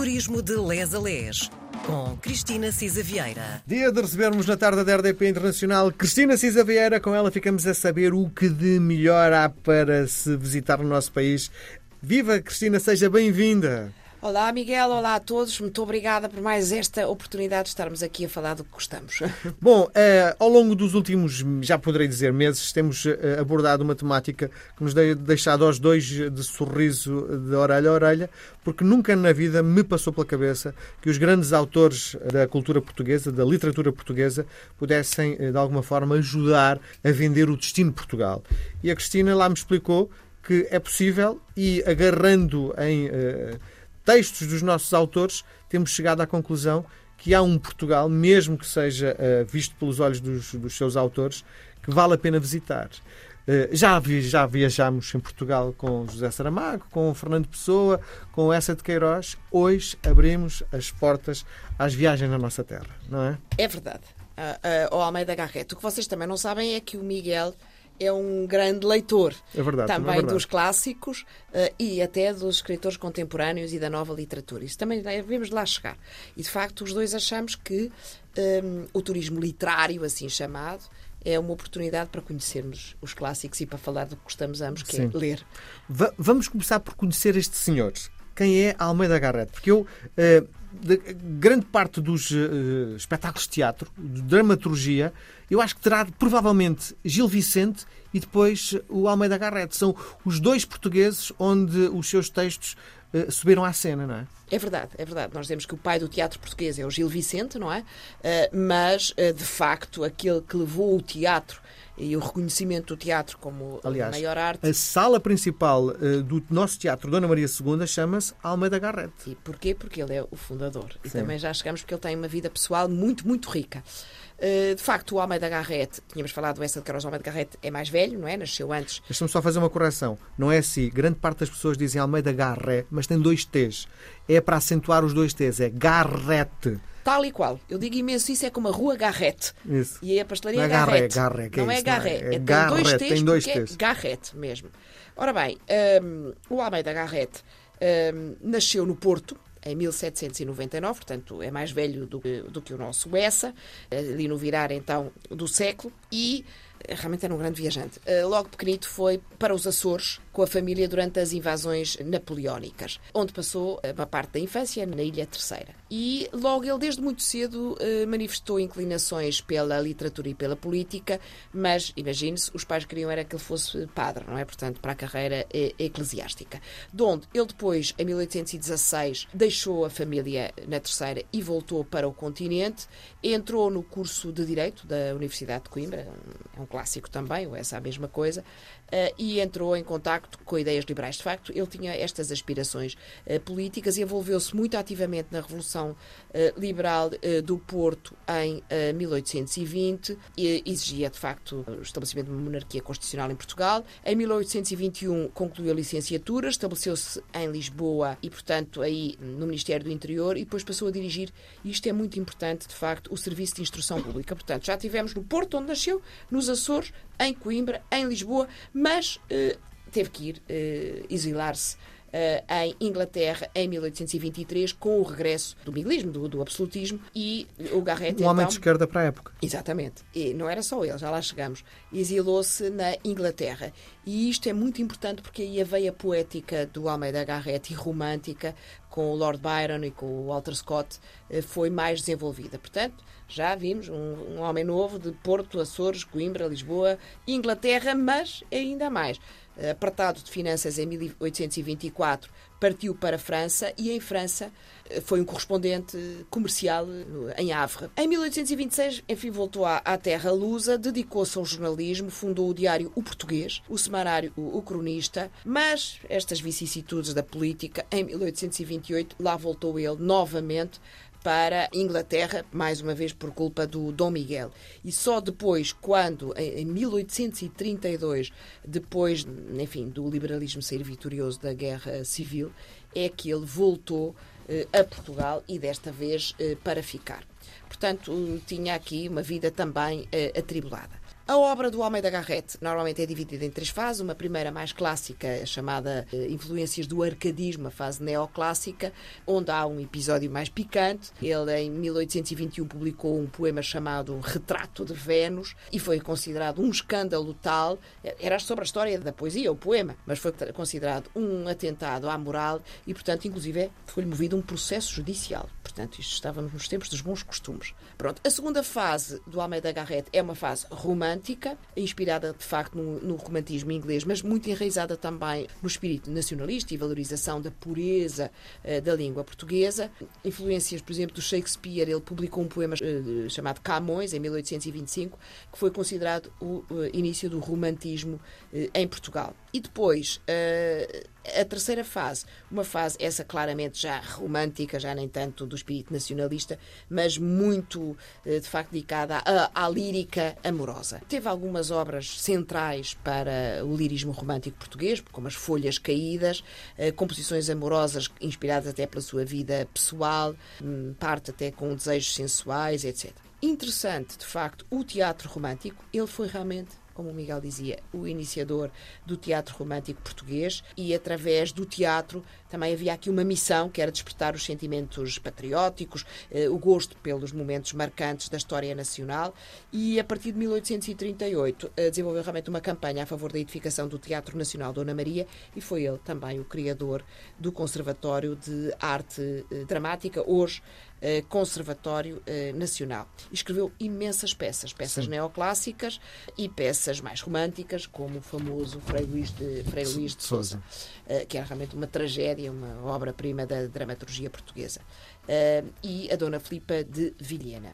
Turismo de Les a Les, com Cristina Cisa Vieira. Dia de recebermos na tarde da RDP Internacional Cristina Cisa Vieira. Com ela ficamos a saber o que de melhor há para se visitar no nosso país. Viva Cristina, seja bem-vinda. Olá, Miguel. Olá a todos. Muito obrigada por mais esta oportunidade de estarmos aqui a falar do que gostamos. Bom, eh, ao longo dos últimos, já poderei dizer, meses, temos eh, abordado uma temática que nos tem deixado aos dois de sorriso de orelha a orelha, porque nunca na vida me passou pela cabeça que os grandes autores da cultura portuguesa, da literatura portuguesa, pudessem, eh, de alguma forma, ajudar a vender o destino de Portugal. E a Cristina lá me explicou que é possível e agarrando em textos dos nossos autores, temos chegado à conclusão que há um Portugal, mesmo que seja uh, visto pelos olhos dos, dos, seus autores, que vale a pena visitar. Uh, já, vi, já em Portugal com José Saramago, com Fernando Pessoa, com Essa de Queiroz. Hoje abrimos as portas às viagens na nossa terra, não é? É verdade. Uh, uh, o Almeida Garrett. O que vocês também não sabem é que o Miguel é um grande leitor é verdade, também é dos clássicos uh, e até dos escritores contemporâneos e da nova literatura. Isso também devemos lá chegar. E de facto, os dois achamos que um, ehm, o turismo literário, assim chamado, é uma oportunidade para conhecermos os clássicos e para falar do que gostamos ambos, que é Sim. é ler. Va vamos começar por conhecer este senhor. Quem é Almeida Garrett? Porque eu. Uh, de, grande parte dos uh, espetáculos de teatro, de dramaturgia, eu acho que terá provavelmente Gil Vicente e depois o Almeida Garrett. São os dois portugueses onde os seus textos uh, subiram à cena, não é? É verdade, é verdade. Nós dizemos que o pai do teatro português é o Gil Vicente, não é? Uh, mas, de facto, aquele que levou o teatro e o reconhecimento do teatro como Aliás, a maior arte. A sala principal uh, do nosso teatro Dona Maria II chama-se Almeida Garrett. E porquê? Porque ele é o fundador. E também já chegamos porque ele tem uma vida pessoal muito, muito rica. Uh, de facto, o Almeida Garrett, tínhamos falado essa de Carlos Almeida Garrett, é mais velho, não é? Nasceu antes. Deixa-me só fazer uma correção. Não é assim. Grande parte das pessoas dizem Almeida Garrett, mas tem dois T's. É para acentuar os dois T's. É Garrett. Tal e qual. Eu digo imenso isso, é como a rua Garrett. Isso. E a pastelaria é Garrett. Garrett. Não é, é Garrett. É, é Garrett. Tem dois T's, tem dois T's. É Garrett mesmo. Ora bem, um, o Almeida Garrett um, nasceu no Porto, em 1799, portanto é mais velho do, do que o nosso Essa, ali no virar então do século, e realmente era um grande viajante. Eh, logo pequenito foi para os Açores com a família durante as invasões napoleónicas, onde passou uma parte da infância na Ilha Terceira. E logo ele, desde muito cedo, eh, manifestou inclinações pela literatura e pela política, mas imagine-se, os pais queriam era que ele fosse padre, não é? Portanto, para a carreira eh, eclesiástica. De onde ele depois, em 1816, deixou a família na Terceira e voltou para o continente, entrou no curso de Direito da Universidade de Coimbra, é um clássico também, ou essa a mesma coisa, uh, e entrou em contacto com ideias liberais. De facto, ele tinha estas aspirações uh, políticas e envolveu-se muito ativamente na Revolução uh, Liberal do Porto em 1820 e exigia, de facto, o estabelecimento de uma monarquia constitucional em Portugal. Em 1821 concluiu a licenciatura, estabeleceu-se em Lisboa e, portanto, aí no Ministério do Interior e depois passou a dirigir, e isto é muito importante, de facto, o Serviço de Instrução Pública. Portanto, já tivemos no Porto, onde nasceu, nos Açores, em Coimbra, em Lisboa, mas uh, teve que ir uh, exilar-se Uh, em Inglaterra em 1823 com o regresso do miguelismo, do, do absolutismo e o Garrett um homem então, de esquerda para a época. Exatamente, e não era só ele, já lá chegamos. Exilou-se na Inglaterra. E isto é muito importante porque aí a veia poética do Almeida Garrett e romântica com o Lord Byron e com o Walter Scott foi mais desenvolvida, portanto já vimos um, um homem novo de Porto, Açores, Coimbra, Lisboa, Inglaterra, mas ainda mais. Apertado de finanças em 1824, partiu para a França e em França eh, foi um correspondente comercial eh, em Havre. Em 1826, enfim, voltou à, à terra lusa, dedicou-se ao jornalismo, fundou o diário O Português, o semanário O, o Cronista, mas estas vicissitudes da política, em 1828, lá voltou ele novamente para Inglaterra, mais uma vez por culpa do Dom Miguel. E só depois, quando, em 1832, depois, enfim, do liberalismo ser vitorioso da Guerra Civil, é que ele voltou eh, a Portugal e desta vez eh, para ficar. Portanto, tinha aqui uma vida também eh, atribulada. A obra do Almeida Garrett normalmente é dividida em três fases. Uma primeira mais clássica, chamada eh, Influências do Arcadismo, a fase neoclássica, onde há um episódio mais picante. Ele, em 1821, publicou um poema chamado Retrato de Vênus e foi considerado um escândalo tal. Era sobre a história da poesia, o poema, mas foi considerado um atentado à moral e, portanto, inclusive, foi-lhe movido um processo judicial. Portanto, isto estávamos nos tempos dos bons costumes. Pronto. A segunda fase do Almeida Garrett é uma fase romântica, inspirada de facto no, no, romantismo inglês, mas muito enraizada também no espírito nacionalista e valorização da pureza uh, da língua portuguesa. Influências, por exemplo, do Shakespeare, ele publicou um poema uh, chamado Camões, em 1825, que foi considerado o uh, início do romantismo em Portugal. E depois, a terceira fase, uma fase, essa claramente já romântica, já nem tanto do espírito nacionalista, mas muito, de facto, dedicada à, à lírica amorosa. Teve algumas obras centrais para o lirismo romântico português, como as Folhas Caídas, eh, composições amorosas inspiradas até pela sua vida pessoal, hum, parte até com desejos sensuais, etc. Interessante, de facto, o teatro romântico. Ele foi realmente como o Miguel dizia, o iniciador do teatro romântico português. E através do teatro também havia aqui uma missão que era despertar os sentimentos patrióticos, eh, o gosto pelos momentos marcantes da história nacional. E a partir de 1838 eh, desenvolveu realmente uma campanha a favor da edificação do Teatro Nacional Dona Maria e foi ele também o criador do Conservatório de Arte eh, Dramática, hoje Conservatório eh, Nacional. Escreveu imensas peças, peças Sim. neoclássicas e peças mais românticas, como o famoso Frei Luís de, Frei Luís de Souza, eh, que é realmente uma tragédia, uma obra-prima da dramaturgia portuguesa. E a Dona Filipa de Vilhena.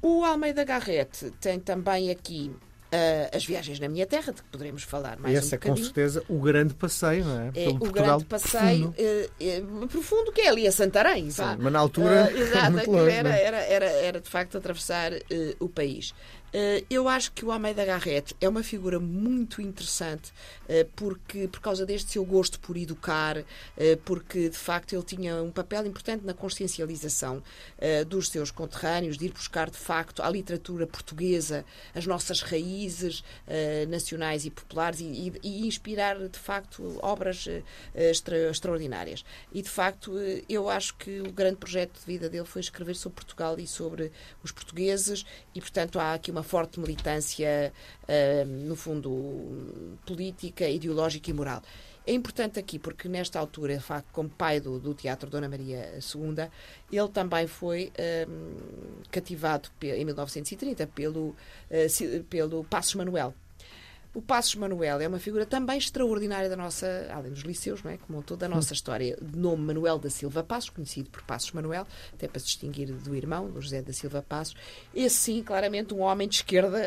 O Almeida Garrett tem também aqui Uh, as viagens na minha terra, de que poderemos falar mais Esse um é com certeza o grande passeio, não é? é o Portugal grande passeio profundo. Uh, uh, profundo que é ali a Santarém. Sim, mas na altura. exato, muito longe, era, era, era, era, de facto atravessar o país. Eh, eu acho que o Almeida Garrett é uma figura muito interessante eh, porque por causa deste seu gosto por educar, eh, porque de facto ele tinha um papel importante na consciencialização dos seus conterrâneos, de ir buscar de facto à literatura portuguesa as nossas raízes nacionais e populares e, inspirar de facto obras extra, extraordinárias. E de facto eu acho que o grande projeto de vida dele foi escrever sobre Portugal e sobre os portugueses e portanto há aqui uma uma forte militância, uh, no fundo, política, ideológica e moral. É importante aqui porque, nesta altura, de facto, como pai do, do Teatro Dona Maria II, ele também foi um, cativado em 1930 pelo, uh, pelo Passos Manuel, o Passos Manuel é uma figura também extraordinária da nossa, além dos liceus, não é? como toda a nossa história, de nome Manuel da Silva Passos, conhecido por Passos Manuel, até para se distinguir do irmão, do José da Silva Passos. Esse sim, claramente, um homem de esquerda,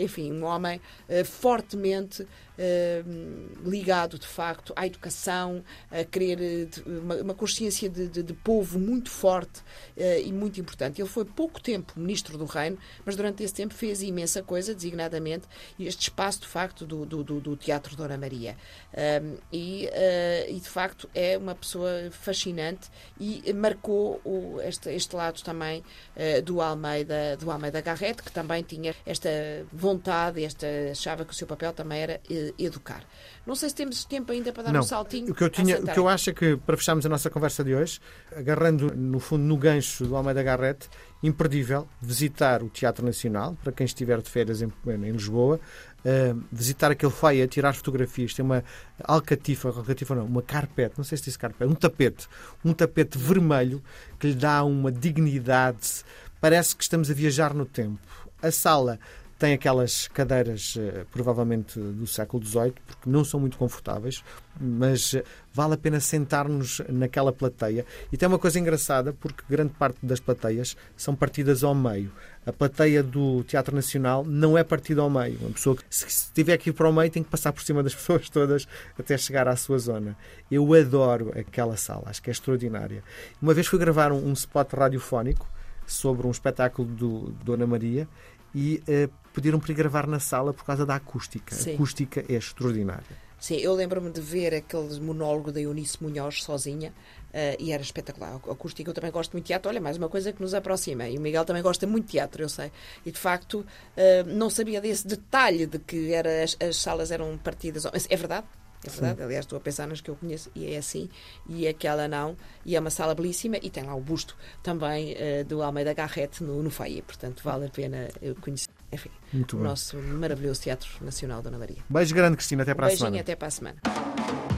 enfim, um homem uh, fortemente uh, ligado, de facto, à educação, a querer uh, uma, uma, consciência de, de, de, povo muito forte e muito importante. Ele foi pouco tempo ministro do Reino, mas durante esse tempo fez imensa coisa, designadamente, este espaço, de facto, facto, do, do, do Teatro Dona Maria. Um, e, uh, e, de facto, é uma pessoa fascinante e marcou o, este, este lado também uh, do Almeida, do Almeida Garrett, que também tinha esta vontade, esta achava que o seu papel também era uh, educar. Não sei se temos tempo ainda para dar Não, um saltinho. O que, eu tinha, o que eu acho é que, para fecharmos a nossa conversa de hoje, agarrando no fundo no gancho do Almeida Garrett, imperdível visitar o Teatro Nacional, para quem estiver de férias em, em Lisboa, uh, visitar aquele faia, tirar fotografias, tem uma alcatifa, alcatifa não, uma carpete, não sei se diz carpete, um tapete, um tapete vermelho que lhe dá uma dignidade, parece que estamos a viajar no tempo. A sala tem aquelas cadeiras, eh, provavelmente do século XVIII, porque não são muito confortáveis, mas eh, vale a pena sentar-nos naquela plateia. E tem uma coisa engraçada, porque grande parte das plateias são partidas ao meio. A plateia do Teatro Nacional não é partida ao meio. Uma pessoa que, se tiver que ir para o meio, tem que passar por cima das pessoas todas até chegar à sua zona. Eu adoro aquela sala, acho que é extraordinária. Uma vez fui gravar um, um spot radiofónico sobre um espetáculo do Dona Maria e uh, pediram para gravar na sala por causa da acústica. Sim. A acústica é extraordinária. Sim, eu lembro-me de ver aquele monólogo da Eunice Munhoz sozinha uh, e era espetacular. O acústico, eu também gosto muito de teatro. Olha, mais uma coisa que nos aproxima. E o Miguel também gosta muito de teatro, eu sei. E de facto, uh, não sabia desse detalhe de que era, as, as salas eram partidas. É verdade, é verdade, Sim. aliás, estou a pensar nas que eu conheço e é assim, e aquela não, e é uma sala belíssima e tem lá o busto também uh, do Almeida Garrett no, no foyer, portanto vale a pena conhecer. Enfim, o nosso maravilhoso Teatro Nacional Dona Maria. Beijo grande, Cristina, até para um a semana. Beijinho, até para a semana.